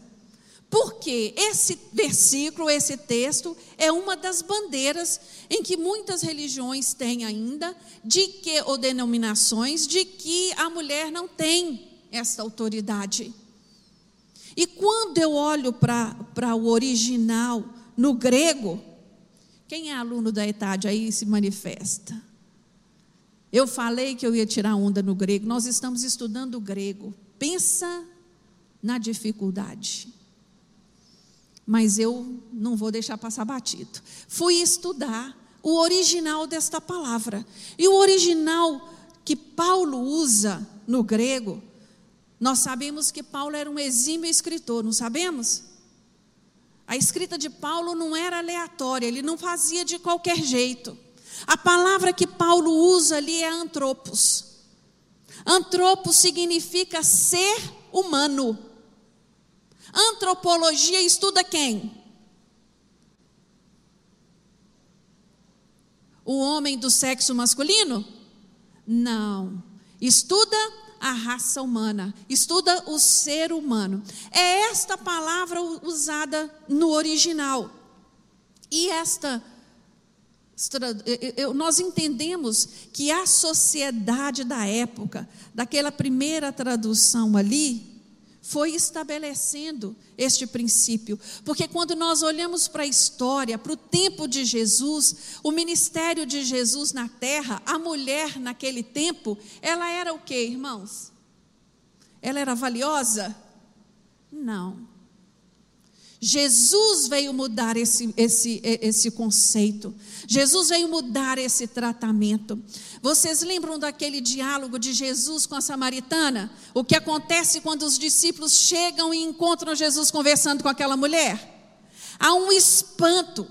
Speaker 2: Porque esse versículo, esse texto, é uma das bandeiras em que muitas religiões têm ainda, de que, ou denominações, de que a mulher não tem essa autoridade. E quando eu olho para o original no grego, quem é aluno da ETAD aí se manifesta? Eu falei que eu ia tirar onda no grego, nós estamos estudando o grego. Pensa na dificuldade. Mas eu não vou deixar passar batido. Fui estudar o original desta palavra. E o original que Paulo usa no grego, nós sabemos que Paulo era um exímio escritor, não sabemos? A escrita de Paulo não era aleatória, ele não fazia de qualquer jeito. A palavra que Paulo usa ali é antropos. Antropos significa ser humano. Antropologia estuda quem? O homem do sexo masculino? Não. Estuda a raça humana, estuda o ser humano. É esta palavra usada no original. E esta nós entendemos que a sociedade da época, daquela primeira tradução ali, foi estabelecendo este princípio. Porque quando nós olhamos para a história, para o tempo de Jesus, o ministério de Jesus na terra, a mulher naquele tempo, ela era o que, irmãos? Ela era valiosa? Não. Jesus veio mudar esse, esse, esse conceito. Jesus veio mudar esse tratamento. Vocês lembram daquele diálogo de Jesus com a samaritana? O que acontece quando os discípulos chegam e encontram Jesus conversando com aquela mulher? Há um espanto.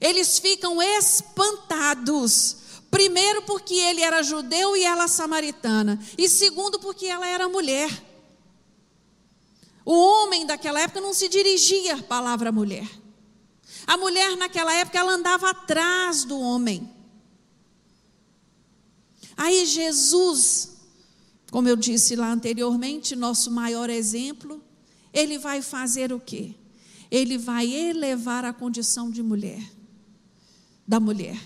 Speaker 2: Eles ficam espantados. Primeiro, porque ele era judeu e ela samaritana. E segundo, porque ela era mulher. O homem daquela época não se dirigia a palavra mulher. A mulher naquela época ela andava atrás do homem. Aí Jesus, como eu disse lá anteriormente, nosso maior exemplo, ele vai fazer o quê? Ele vai elevar a condição de mulher, da mulher.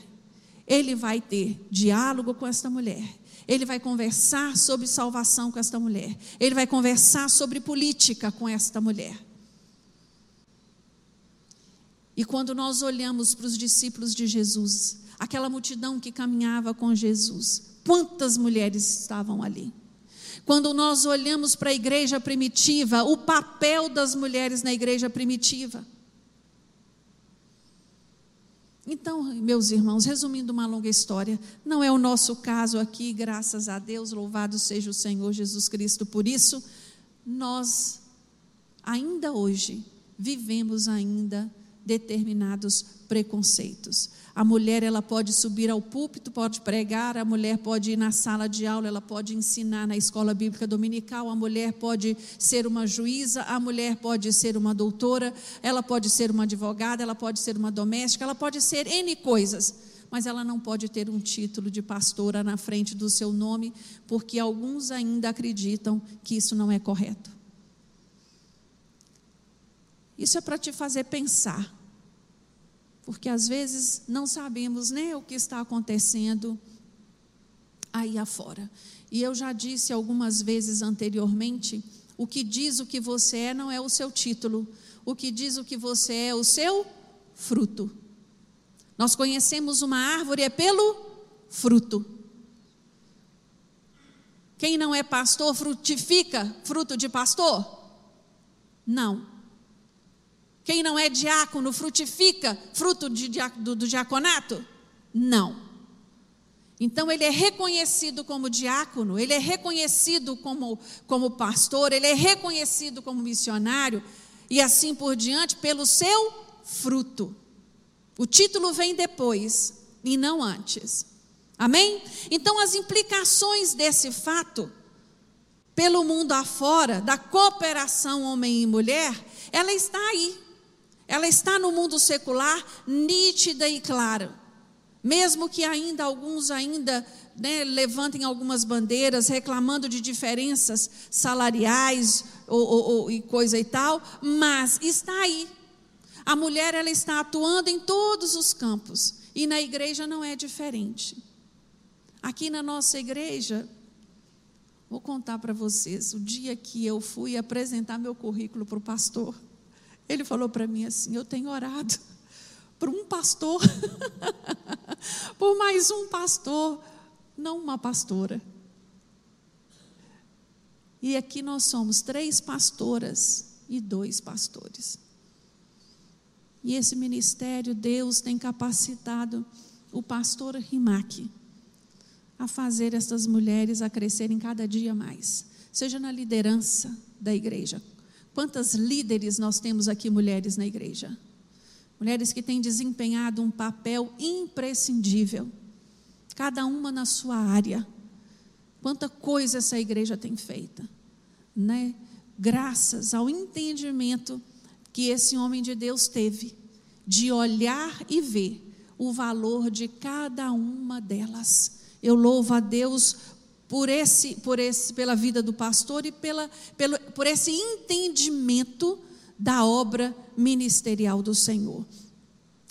Speaker 2: Ele vai ter diálogo com esta mulher. Ele vai conversar sobre salvação com esta mulher. Ele vai conversar sobre política com esta mulher. E quando nós olhamos para os discípulos de Jesus, aquela multidão que caminhava com Jesus, quantas mulheres estavam ali? Quando nós olhamos para a igreja primitiva, o papel das mulheres na igreja primitiva, então, meus irmãos, resumindo uma longa história, não é o nosso caso aqui, graças a Deus, louvado seja o Senhor Jesus Cristo por isso. Nós ainda hoje vivemos ainda determinados preconceitos. A mulher ela pode subir ao púlpito, pode pregar, a mulher pode ir na sala de aula, ela pode ensinar na escola bíblica dominical, a mulher pode ser uma juíza, a mulher pode ser uma doutora, ela pode ser uma advogada, ela pode ser uma doméstica, ela pode ser N coisas, mas ela não pode ter um título de pastora na frente do seu nome, porque alguns ainda acreditam que isso não é correto. Isso é para te fazer pensar porque às vezes não sabemos nem o que está acontecendo aí afora. E eu já disse algumas vezes anteriormente: o que diz o que você é não é o seu título, o que diz o que você é, é o seu fruto. Nós conhecemos uma árvore é pelo fruto. Quem não é pastor frutifica fruto de pastor? Não. Quem não é diácono frutifica fruto de, do, do diaconato? Não. Então ele é reconhecido como diácono, ele é reconhecido como, como pastor, ele é reconhecido como missionário e assim por diante pelo seu fruto. O título vem depois e não antes. Amém? Então as implicações desse fato pelo mundo afora, da cooperação homem e mulher, ela está aí. Ela está no mundo secular, nítida e clara. Mesmo que ainda alguns ainda né, levantem algumas bandeiras reclamando de diferenças salariais ou, ou, ou, e coisa e tal, mas está aí. A mulher ela está atuando em todos os campos e na igreja não é diferente. Aqui na nossa igreja, vou contar para vocês, o dia que eu fui apresentar meu currículo para o pastor, ele falou para mim assim: Eu tenho orado por um pastor, por mais um pastor, não uma pastora. E aqui nós somos três pastoras e dois pastores. E esse ministério, Deus tem capacitado o pastor Rimac a fazer essas mulheres a crescerem cada dia mais, seja na liderança da igreja. Quantas líderes nós temos aqui, mulheres na igreja? Mulheres que têm desempenhado um papel imprescindível, cada uma na sua área. Quanta coisa essa igreja tem feita, né? Graças ao entendimento que esse homem de Deus teve de olhar e ver o valor de cada uma delas. Eu louvo a Deus por esse, por esse, pela vida do pastor e pela, pelo, por esse entendimento da obra ministerial do Senhor.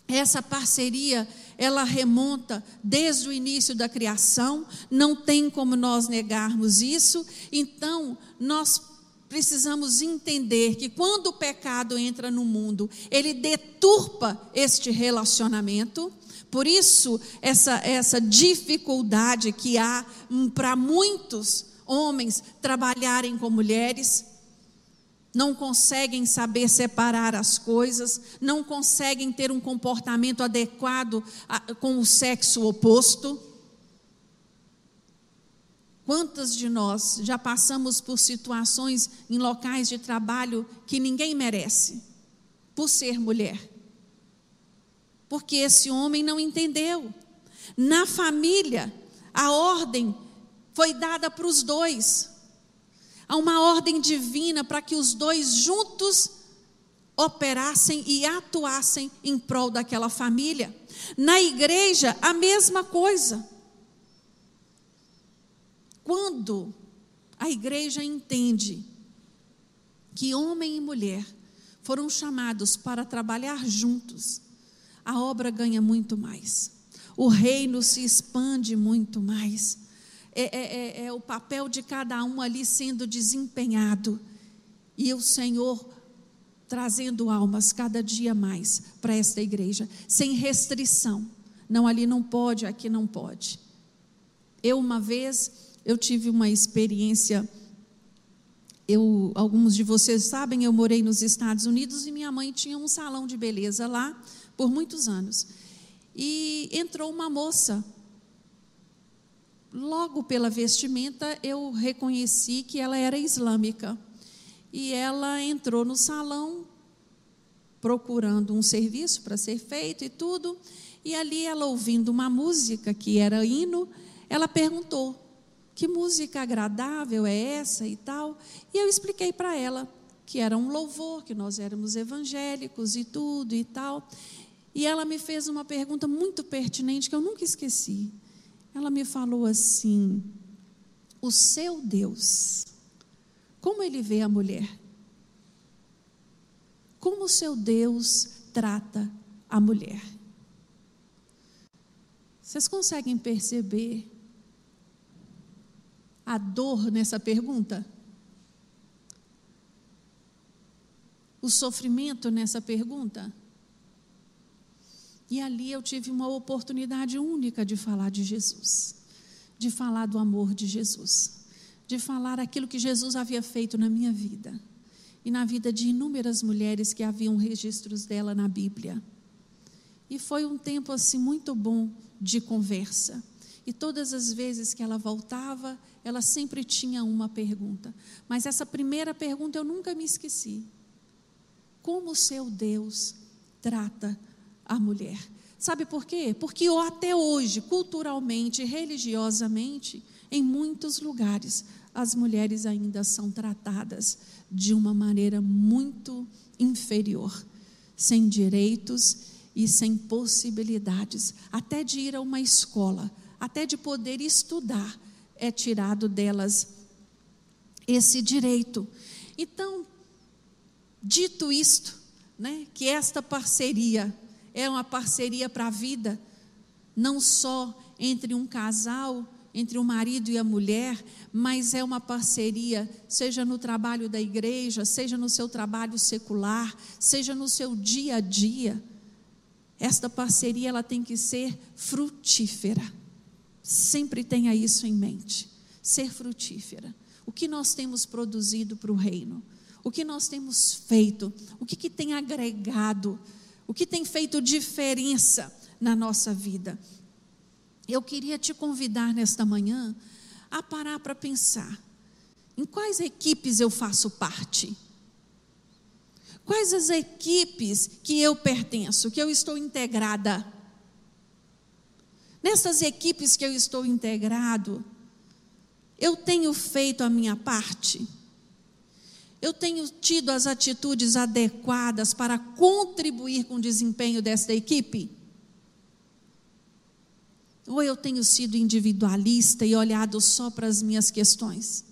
Speaker 2: Essa parceria, ela remonta desde o início da criação, não tem como nós negarmos isso. Então, nós precisamos entender que quando o pecado entra no mundo, ele deturpa este relacionamento. Por isso, essa, essa dificuldade que há hum, para muitos homens trabalharem com mulheres, não conseguem saber separar as coisas, não conseguem ter um comportamento adequado a, com o sexo oposto. Quantas de nós já passamos por situações em locais de trabalho que ninguém merece, por ser mulher? Porque esse homem não entendeu. Na família, a ordem foi dada para os dois. Há uma ordem divina para que os dois juntos operassem e atuassem em prol daquela família. Na igreja, a mesma coisa. Quando a igreja entende que homem e mulher foram chamados para trabalhar juntos, a obra ganha muito mais. O reino se expande muito mais. É, é, é, é o papel de cada um ali sendo desempenhado. E o Senhor trazendo almas cada dia mais para esta igreja, sem restrição. Não, ali não pode, aqui não pode. Eu, uma vez, eu tive uma experiência. Eu, alguns de vocês sabem, eu morei nos Estados Unidos e minha mãe tinha um salão de beleza lá por muitos anos. E entrou uma moça. Logo pela vestimenta, eu reconheci que ela era islâmica. E ela entrou no salão procurando um serviço para ser feito e tudo. E ali ela ouvindo uma música que era hino, ela perguntou: que música agradável é essa e tal. E eu expliquei para ela que era um louvor, que nós éramos evangélicos e tudo e tal. E ela me fez uma pergunta muito pertinente que eu nunca esqueci. Ela me falou assim: O seu Deus, como ele vê a mulher? Como o seu Deus trata a mulher? Vocês conseguem perceber a dor nessa pergunta? O sofrimento nessa pergunta? E ali eu tive uma oportunidade única de falar de Jesus, de falar do amor de Jesus, de falar aquilo que Jesus havia feito na minha vida e na vida de inúmeras mulheres que haviam registros dela na Bíblia. E foi um tempo assim muito bom de conversa. E todas as vezes que ela voltava, ela sempre tinha uma pergunta. Mas essa primeira pergunta eu nunca me esqueci. Como o seu Deus trata a mulher? Sabe por quê? Porque até hoje, culturalmente, religiosamente, em muitos lugares, as mulheres ainda são tratadas de uma maneira muito inferior, sem direitos e sem possibilidades, até de ir a uma escola, até de poder estudar, é tirado delas esse direito. Então, dito isto, né, que esta parceria é uma parceria para a vida, não só entre um casal, entre o marido e a mulher, mas é uma parceria, seja no trabalho da igreja, seja no seu trabalho secular, seja no seu dia a dia. Esta parceria ela tem que ser frutífera. Sempre tenha isso em mente. Ser frutífera. O que nós temos produzido para o reino? O que nós temos feito? O que, que tem agregado? O que tem feito diferença na nossa vida? Eu queria te convidar nesta manhã a parar para pensar: em quais equipes eu faço parte? Quais as equipes que eu pertenço, que eu estou integrada? Nessas equipes que eu estou integrado, eu tenho feito a minha parte? Eu tenho tido as atitudes adequadas para contribuir com o desempenho desta equipe? Ou eu tenho sido individualista e olhado só para as minhas questões?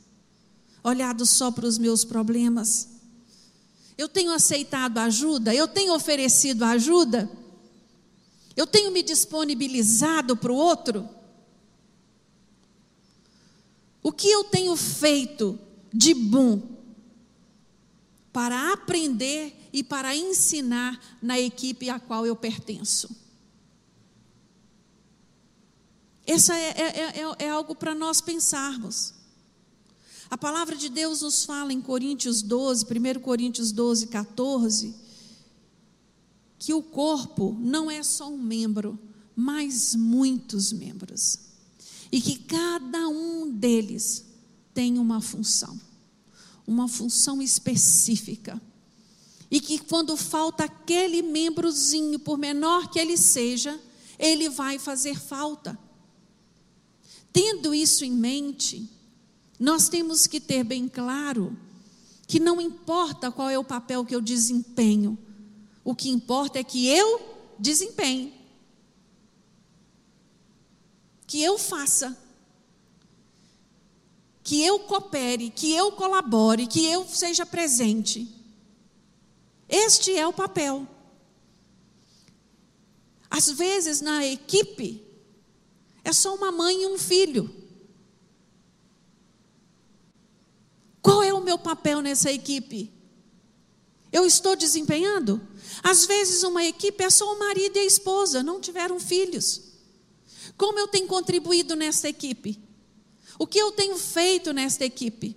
Speaker 2: Olhado só para os meus problemas? Eu tenho aceitado ajuda? Eu tenho oferecido ajuda? Eu tenho me disponibilizado para o outro? O que eu tenho feito de bom para aprender e para ensinar na equipe a qual eu pertenço? Essa é, é, é, é algo para nós pensarmos. A palavra de Deus nos fala em Coríntios 12, 1 Coríntios 12, 14, que o corpo não é só um membro, mas muitos membros. E que cada um deles tem uma função, uma função específica. E que quando falta aquele membrozinho, por menor que ele seja, ele vai fazer falta. Tendo isso em mente, nós temos que ter bem claro que não importa qual é o papel que eu desempenho, o que importa é que eu desempenhe, que eu faça, que eu coopere, que eu colabore, que eu seja presente. Este é o papel. Às vezes, na equipe, é só uma mãe e um filho. Qual é o meu papel nessa equipe? Eu estou desempenhando? Às vezes, uma equipe é só o marido e a esposa, não tiveram filhos. Como eu tenho contribuído nessa equipe? O que eu tenho feito nesta equipe?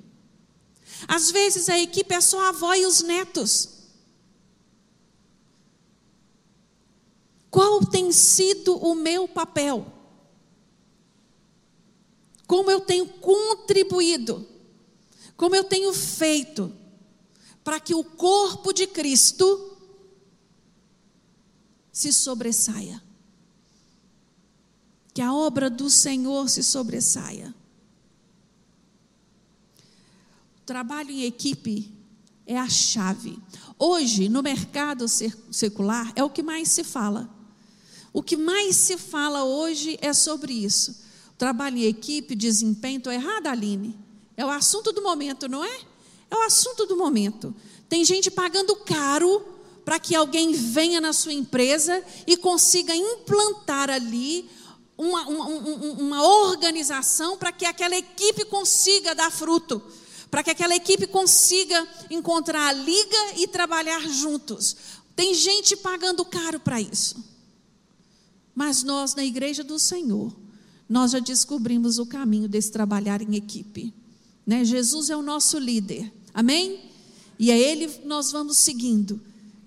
Speaker 2: Às vezes a equipe é só a avó e os netos. Qual tem sido o meu papel? como eu tenho contribuído, como eu tenho feito para que o corpo de Cristo se sobressaia. Que a obra do Senhor se sobressaia. O trabalho em equipe é a chave. Hoje, no mercado secular, é o que mais se fala. O que mais se fala hoje é sobre isso trabalho em equipe, desempenho, estou errada, Aline? É o assunto do momento, não é? É o assunto do momento. Tem gente pagando caro para que alguém venha na sua empresa e consiga implantar ali uma, uma, uma organização para que aquela equipe consiga dar fruto, para que aquela equipe consiga encontrar a liga e trabalhar juntos. Tem gente pagando caro para isso. Mas nós, na igreja do Senhor, nós já descobrimos o caminho desse trabalhar em equipe. Né? Jesus é o nosso líder, amém? E é Ele nós vamos seguindo,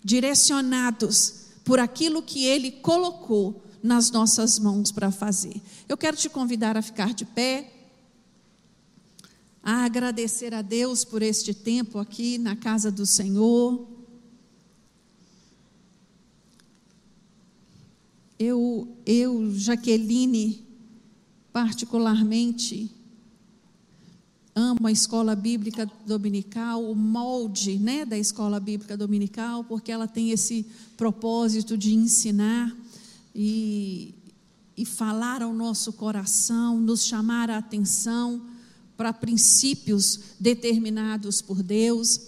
Speaker 2: direcionados por aquilo que Ele colocou nas nossas mãos para fazer. Eu quero te convidar a ficar de pé, a agradecer a Deus por este tempo aqui na casa do Senhor. Eu, eu Jaqueline, particularmente, amo a escola bíblica dominical, o molde né, da escola bíblica dominical, porque ela tem esse propósito de ensinar e, e falar ao nosso coração, nos chamar a atenção para princípios determinados por Deus.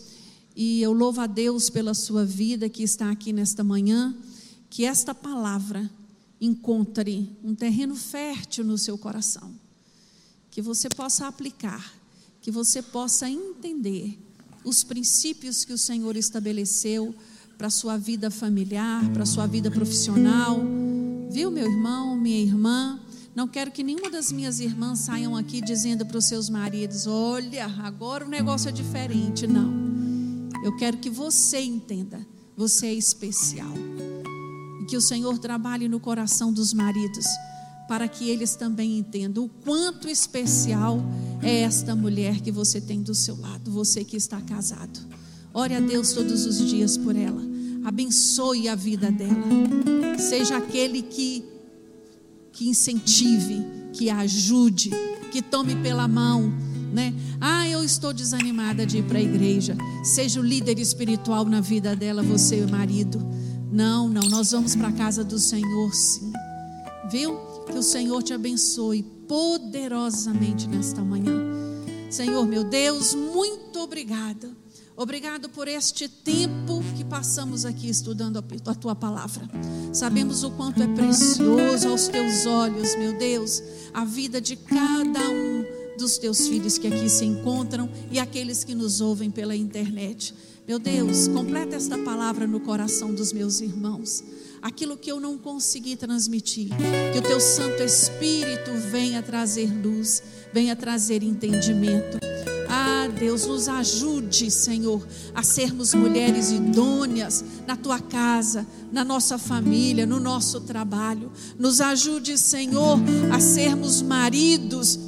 Speaker 2: E eu louvo a Deus pela sua vida que está aqui nesta manhã, que esta palavra encontre um terreno fértil no seu coração, que você possa aplicar que você possa entender os princípios que o Senhor estabeleceu para a sua vida familiar, para a sua vida profissional. Viu, meu irmão, minha irmã? Não quero que nenhuma das minhas irmãs saiam aqui dizendo para os seus maridos: olha, agora o negócio é diferente. Não. Eu quero que você entenda: você é especial. E que o Senhor trabalhe no coração dos maridos para que eles também entendam o quanto especial é esta mulher que você tem do seu lado, você que está casado. Ore a Deus todos os dias por ela. Abençoe a vida dela. Seja aquele que que incentive, que ajude, que tome pela mão, né? Ah, eu estou desanimada de ir para a igreja. Seja o líder espiritual na vida dela, você, marido. Não, não, nós vamos para a casa do Senhor, sim. Viu? Que o Senhor te abençoe poderosamente nesta manhã. Senhor, meu Deus, muito obrigada. Obrigado por este tempo que passamos aqui estudando a tua palavra. Sabemos o quanto é precioso aos teus olhos, meu Deus, a vida de cada um dos teus filhos que aqui se encontram e aqueles que nos ouvem pela internet. Meu Deus, completa esta palavra no coração dos meus irmãos aquilo que eu não consegui transmitir. Que o teu Santo Espírito venha trazer luz, venha trazer entendimento. Ah, Deus, nos ajude, Senhor, a sermos mulheres idôneas na tua casa, na nossa família, no nosso trabalho. Nos ajude, Senhor, a sermos maridos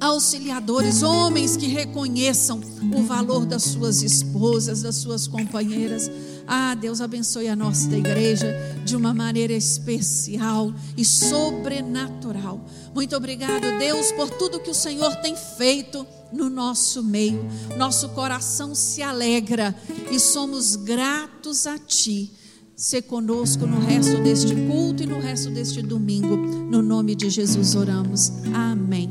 Speaker 2: auxiliadores, homens que reconheçam o valor das suas esposas, das suas companheiras. Ah, Deus abençoe a nossa igreja de uma maneira especial e sobrenatural. Muito obrigado, Deus, por tudo que o Senhor tem feito no nosso meio. Nosso coração se alegra e somos gratos a Ti. Se conosco no resto deste culto e no resto deste domingo. No nome de Jesus oramos. Amém.